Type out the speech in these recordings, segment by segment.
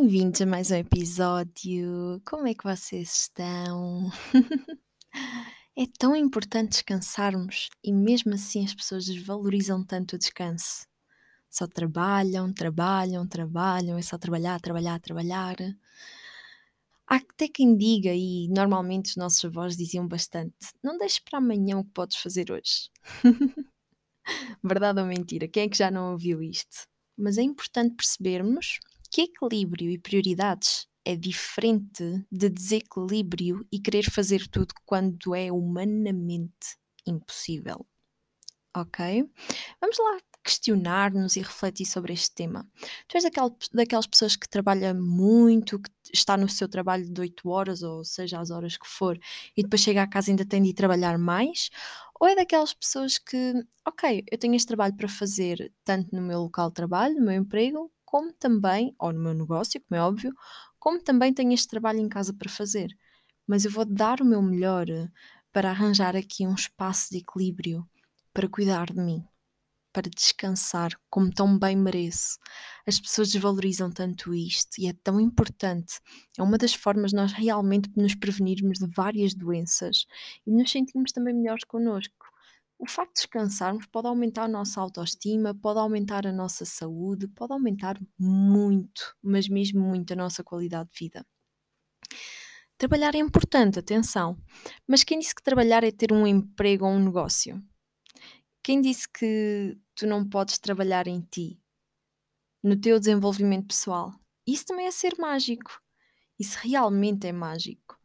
Bem-vindos a mais um episódio. Como é que vocês estão? É tão importante descansarmos e mesmo assim as pessoas desvalorizam tanto o descanso. Só trabalham, trabalham, trabalham, é só trabalhar, trabalhar, trabalhar. Há até quem diga, e normalmente os nossos avós diziam bastante: não deixes para amanhã o que podes fazer hoje. Verdade ou mentira? Quem é que já não ouviu isto? Mas é importante percebermos que equilíbrio e prioridades é diferente de desequilíbrio e querer fazer tudo quando é humanamente impossível. Ok? Vamos lá questionar-nos e refletir sobre este tema. Tu és daquela, daquelas pessoas que trabalha muito, que está no seu trabalho de 8 horas, ou seja, as horas que for, e depois chega à casa e ainda tem de ir trabalhar mais? Ou é daquelas pessoas que, ok, eu tenho este trabalho para fazer tanto no meu local de trabalho, no meu emprego, como também, ou no meu negócio, como é óbvio, como também tenho este trabalho em casa para fazer. Mas eu vou dar o meu melhor eh, para arranjar aqui um espaço de equilíbrio, para cuidar de mim, para descansar como tão bem mereço. As pessoas desvalorizam tanto isto e é tão importante. É uma das formas nós realmente nos prevenirmos de várias doenças e nos sentirmos também melhores connosco. O facto de descansarmos pode aumentar a nossa autoestima, pode aumentar a nossa saúde, pode aumentar muito, mas mesmo muito a nossa qualidade de vida. Trabalhar é importante, atenção, mas quem disse que trabalhar é ter um emprego ou um negócio? Quem disse que tu não podes trabalhar em ti, no teu desenvolvimento pessoal? Isso também é ser mágico. Isso realmente é mágico.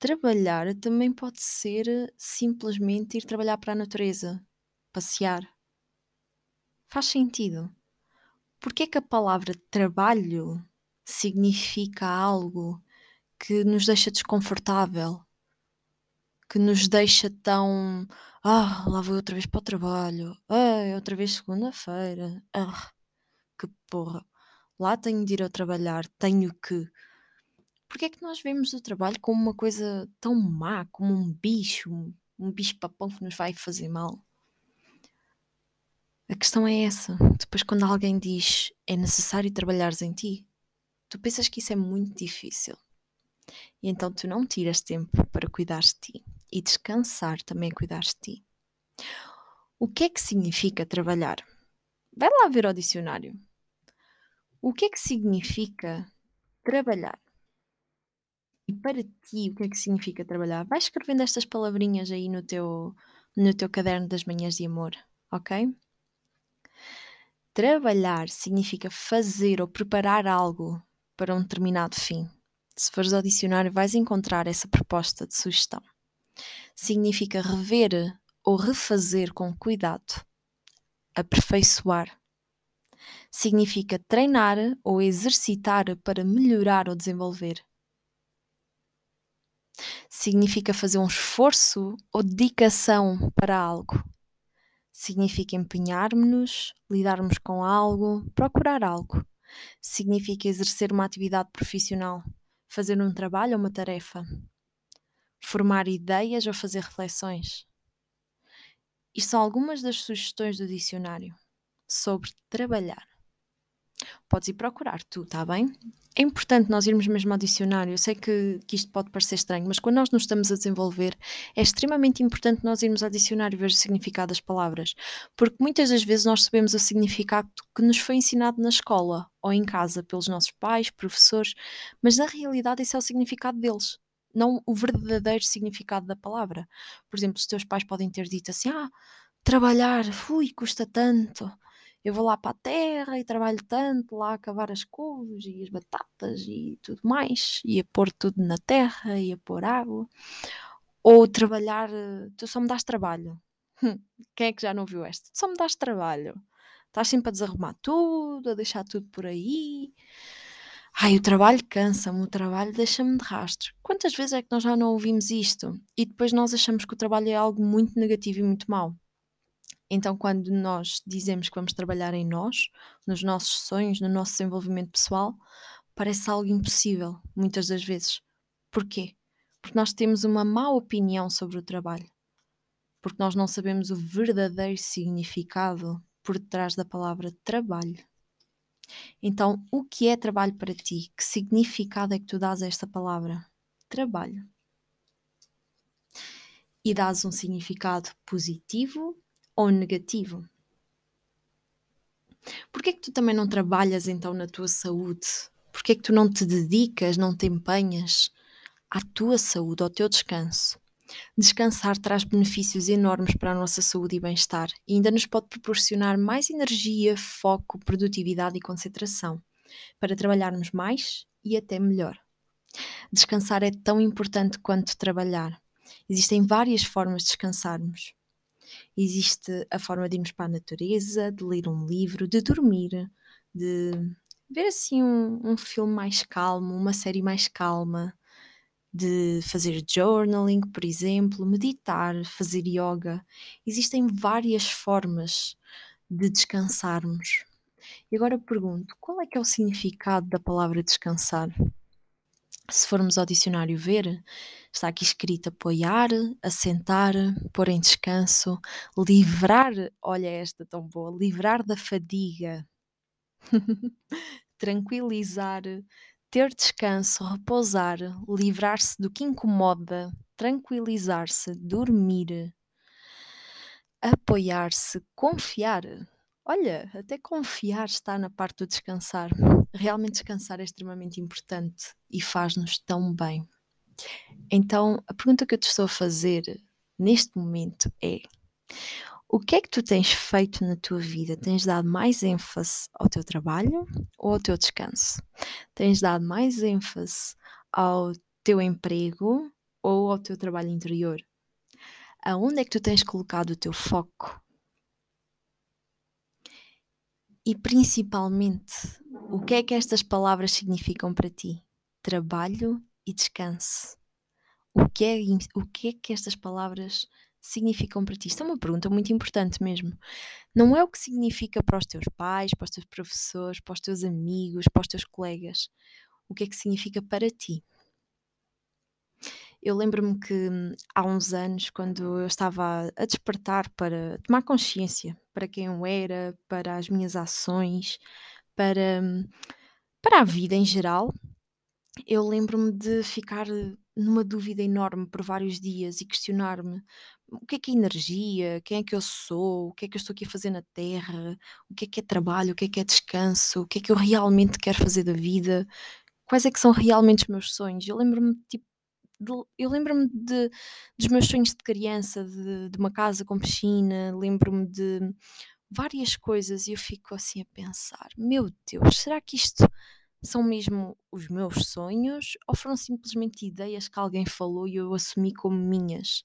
Trabalhar também pode ser eh, simplesmente ir trabalhar para a natureza, passear. Faz sentido. Porque é que a palavra trabalho significa algo que nos deixa desconfortável, que nos deixa tão. Ah, lá vou outra vez para o trabalho. Ah, outra vez segunda-feira. Ah, que porra. Lá tenho de ir a trabalhar, tenho que. Porque é que nós vemos o trabalho como uma coisa tão má, como um bicho, um bicho-papão que nos vai fazer mal? A questão é essa. Depois, quando alguém diz é necessário trabalhares em ti, tu pensas que isso é muito difícil. E então tu não tiras tempo para cuidar de ti. E descansar também cuidar de ti. O que é que significa trabalhar? Vai lá ver o dicionário. O que é que significa trabalhar? Para ti, o que é que significa trabalhar? Vai escrevendo estas palavrinhas aí no teu, no teu caderno das manhãs de amor, ok? Trabalhar significa fazer ou preparar algo para um determinado fim. Se fores ao dicionário, vais encontrar essa proposta de sugestão. Significa rever ou refazer com cuidado, aperfeiçoar. Significa treinar ou exercitar para melhorar ou desenvolver significa fazer um esforço ou dedicação para algo. Significa empenhar-nos, lidarmos com algo, procurar algo. Significa exercer uma atividade profissional, fazer um trabalho ou uma tarefa, formar ideias ou fazer reflexões. Isto são algumas das sugestões do dicionário sobre trabalhar. Podes ir procurar tu, está bem? É importante nós irmos mesmo ao dicionário. Eu sei que, que isto pode parecer estranho, mas quando nós nos estamos a desenvolver, é extremamente importante nós irmos ao dicionário ver o significado das palavras. Porque muitas das vezes nós sabemos o significado que nos foi ensinado na escola ou em casa pelos nossos pais, professores, mas na realidade esse é o significado deles não o verdadeiro significado da palavra. Por exemplo, os teus pais podem ter dito assim: ah, trabalhar, ui, custa tanto eu vou lá para a terra e trabalho tanto lá a cavar as couves e as batatas e tudo mais, e a pôr tudo na terra e a pôr água. Ou trabalhar, eh, tu só me dás trabalho. Quem é que já não viu esta? Tu só me dás trabalho. Estás sempre a desarrumar tudo, a deixar tudo por aí. Ai, o trabalho cansa-me, o trabalho deixa-me de rastro. Quantas vezes é que nós já não ouvimos isto? E depois nós achamos que o trabalho é algo muito negativo e muito mau. Então, quando nós dizemos que vamos trabalhar em nós, nos nossos sonhos, no nosso desenvolvimento pessoal, parece algo impossível, muitas das vezes. Porquê? Porque nós temos uma má opinião sobre o trabalho. Porque nós não sabemos o verdadeiro significado por detrás da palavra trabalho. Então, o que é trabalho para ti? Que significado é que tu dás a esta palavra? Trabalho. E dás um significado positivo ou negativo? Porquê é que tu também não trabalhas então na tua saúde? Porquê é que tu não te dedicas, não te empenhas à tua saúde, ao teu descanso? Descansar traz benefícios enormes para a nossa saúde e bem-estar e ainda nos pode proporcionar mais energia, foco, produtividade e concentração para trabalharmos mais e até melhor. Descansar é tão importante quanto trabalhar. Existem várias formas de descansarmos. Existe a forma de irmos para a natureza, de ler um livro, de dormir, de ver assim um, um filme mais calmo, uma série mais calma, de fazer journaling, por exemplo, meditar, fazer yoga. Existem várias formas de descansarmos. E agora pergunto, qual é que é o significado da palavra descansar? Se formos ao dicionário ver, está aqui escrito apoiar, assentar, pôr em descanso, livrar, olha esta tão boa, livrar da fadiga, tranquilizar, ter descanso, repousar, livrar-se do que incomoda, tranquilizar-se, dormir, apoiar-se, confiar. Olha, até confiar está na parte do descansar. Realmente descansar é extremamente importante e faz-nos tão bem. Então, a pergunta que eu te estou a fazer neste momento é: o que é que tu tens feito na tua vida? Tens dado mais ênfase ao teu trabalho ou ao teu descanso? Tens dado mais ênfase ao teu emprego ou ao teu trabalho interior? Aonde é que tu tens colocado o teu foco? E principalmente, o que é que estas palavras significam para ti? Trabalho e descanso. O que é, o que, é que estas palavras significam para ti? Isto é uma pergunta muito importante mesmo. Não é o que significa para os teus pais, para os teus professores, para os teus amigos, para os teus colegas. O que é que significa para ti? Eu lembro-me que hum, há uns anos, quando eu estava a despertar para tomar consciência para quem eu era, para as minhas ações, para, para a vida em geral, eu lembro-me de ficar numa dúvida enorme por vários dias e questionar-me o que é que é energia, quem é que eu sou, o que é que eu estou aqui a fazer na Terra, o que é que é trabalho, o que é que é descanso, o que é que eu realmente quero fazer da vida, quais é que são realmente os meus sonhos. Eu lembro-me tipo, eu lembro-me de, dos meus sonhos de criança, de, de uma casa com piscina, lembro-me de várias coisas e eu fico assim a pensar: meu Deus, será que isto são mesmo os meus sonhos ou foram simplesmente ideias que alguém falou e eu assumi como minhas?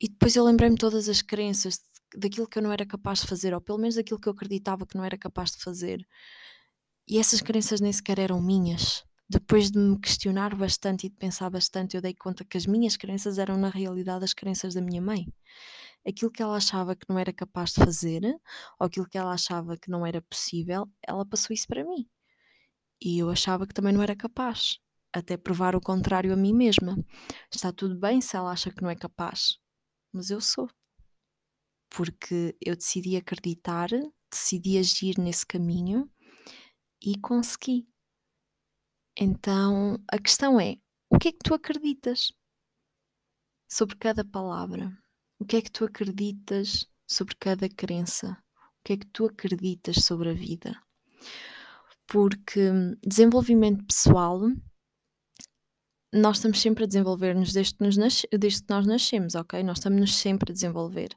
E depois eu lembrei-me todas as crenças daquilo que eu não era capaz de fazer, ou pelo menos daquilo que eu acreditava que não era capaz de fazer. E essas crenças nem sequer eram minhas. Depois de me questionar bastante e de pensar bastante, eu dei conta que as minhas crenças eram na realidade as crenças da minha mãe. Aquilo que ela achava que não era capaz de fazer, ou aquilo que ela achava que não era possível, ela passou isso para mim. E eu achava que também não era capaz, até provar o contrário a mim mesma. Está tudo bem se ela acha que não é capaz, mas eu sou. Porque eu decidi acreditar, decidi agir nesse caminho e consegui. Então a questão é: o que é que tu acreditas sobre cada palavra? O que é que tu acreditas sobre cada crença? O que é que tu acreditas sobre a vida? Porque desenvolvimento pessoal, nós estamos sempre a desenvolver-nos desde, desde que nós nascemos, ok? Nós estamos sempre a desenvolver.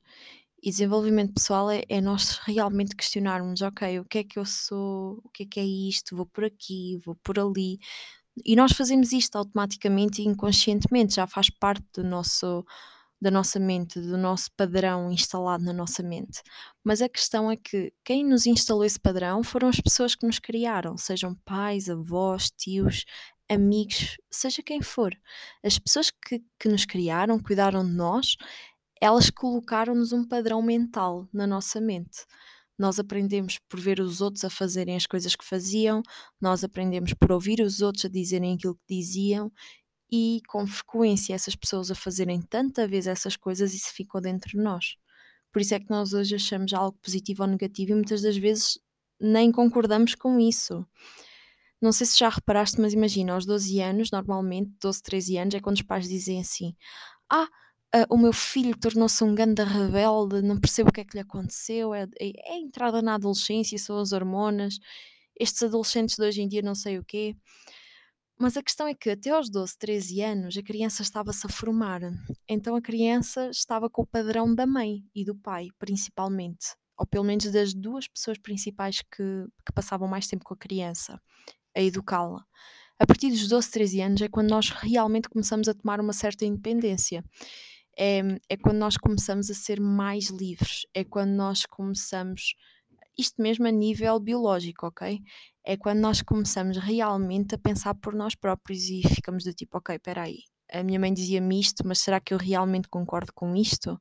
E desenvolvimento pessoal é, é, nós realmente questionarmos, ok, o que é que eu sou, o que é que é isto, vou por aqui, vou por ali. E nós fazemos isto automaticamente e inconscientemente, já faz parte do nosso, da nossa mente, do nosso padrão instalado na nossa mente. Mas a questão é que quem nos instalou esse padrão foram as pessoas que nos criaram, sejam pais, avós, tios, amigos, seja quem for. As pessoas que, que nos criaram, cuidaram de nós, elas colocaram-nos um padrão mental na nossa mente. Nós aprendemos por ver os outros a fazerem as coisas que faziam, nós aprendemos por ouvir os outros a dizerem aquilo que diziam e com frequência essas pessoas a fazerem tanta vez essas coisas, isso ficou dentro de nós. Por isso é que nós hoje achamos algo positivo ou negativo e muitas das vezes nem concordamos com isso. Não sei se já reparaste, mas imagina, aos 12 anos, normalmente, 12, 13 anos, é quando os pais dizem assim: Ah, uh, o meu filho tornou-se um ganda rebelde, não percebo o que é que lhe aconteceu, é, é, é entrada na adolescência, são as hormonas, estes adolescentes de hoje em dia não sei o quê. Mas a questão é que até aos 12, 13 anos a criança estava-se a formar. Então a criança estava com o padrão da mãe e do pai, principalmente. Ou pelo menos das duas pessoas principais que, que passavam mais tempo com a criança, a educá-la. A partir dos 12, 13 anos é quando nós realmente começamos a tomar uma certa independência. É, é quando nós começamos a ser mais livres. É quando nós começamos isto mesmo a nível biológico, ok? É quando nós começamos realmente a pensar por nós próprios e ficamos do tipo, ok, espera aí, a minha mãe dizia-me isto, mas será que eu realmente concordo com isto?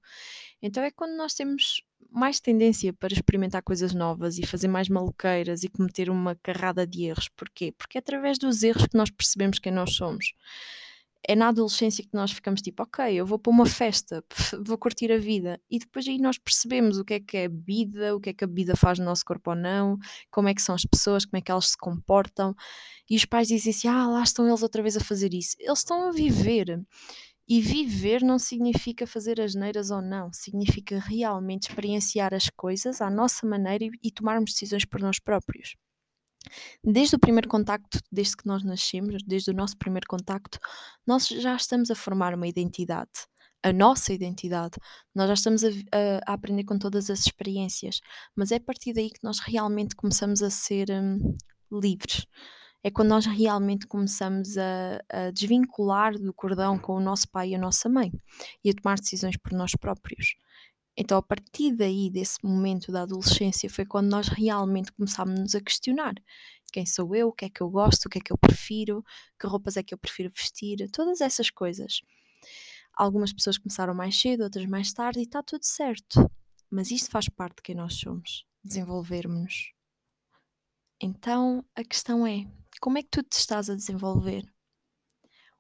Então é quando nós temos mais tendência para experimentar coisas novas e fazer mais maluqueiras e cometer uma carrada de erros. Porquê? Porque é através dos erros que nós percebemos quem nós somos é na adolescência que nós ficamos tipo, ok, eu vou para uma festa, vou curtir a vida. E depois aí nós percebemos o que é que é bebida, o que é que a bebida faz no nosso corpo ou não, como é que são as pessoas, como é que elas se comportam. E os pais dizem assim, ah, lá estão eles outra vez a fazer isso. Eles estão a viver. E viver não significa fazer as neiras ou não, significa realmente experienciar as coisas à nossa maneira e, e tomarmos decisões por nós próprios. Desde o primeiro contacto, desde que nós nascemos, desde o nosso primeiro contacto, nós já estamos a formar uma identidade, a nossa identidade. Nós já estamos a, a, a aprender com todas as experiências, mas é a partir daí que nós realmente começamos a ser hum, livres. É quando nós realmente começamos a, a desvincular do cordão com o nosso pai e a nossa mãe e a tomar decisões por nós próprios. Então, a partir daí, desse momento da adolescência, foi quando nós realmente começámos a questionar quem sou eu, o que é que eu gosto, o que é que eu prefiro, que roupas é que eu prefiro vestir, todas essas coisas. Algumas pessoas começaram mais cedo, outras mais tarde, e está tudo certo. Mas isto faz parte de quem nós somos, desenvolvermos-nos. Então, a questão é: como é que tu te estás a desenvolver?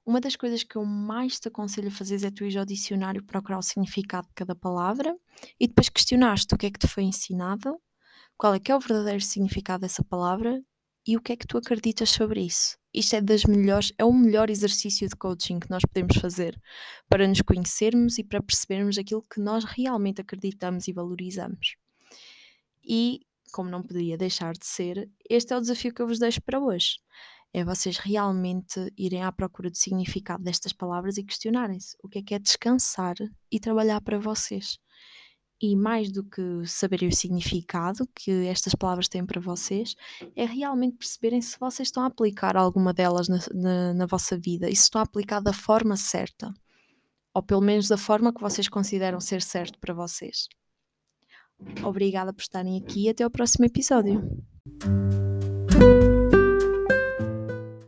Uma das coisas que eu mais te aconselho a fazer é tu ir ao dicionário procurar o significado de cada palavra e depois questionar-te o que é que te foi ensinado, qual é que é o verdadeiro significado dessa palavra e o que é que tu acreditas sobre isso. Isto é das melhores, é o melhor exercício de coaching que nós podemos fazer para nos conhecermos e para percebermos aquilo que nós realmente acreditamos e valorizamos. E, como não poderia deixar de ser, este é o desafio que eu vos deixo para hoje é vocês realmente irem à procura do significado destas palavras e questionarem-se o que é que é descansar e trabalhar para vocês. E mais do que saberem o significado que estas palavras têm para vocês, é realmente perceberem se vocês estão a aplicar alguma delas na, na, na vossa vida e se estão a aplicar da forma certa, ou pelo menos da forma que vocês consideram ser certo para vocês. Obrigada por estarem aqui e até ao próximo episódio.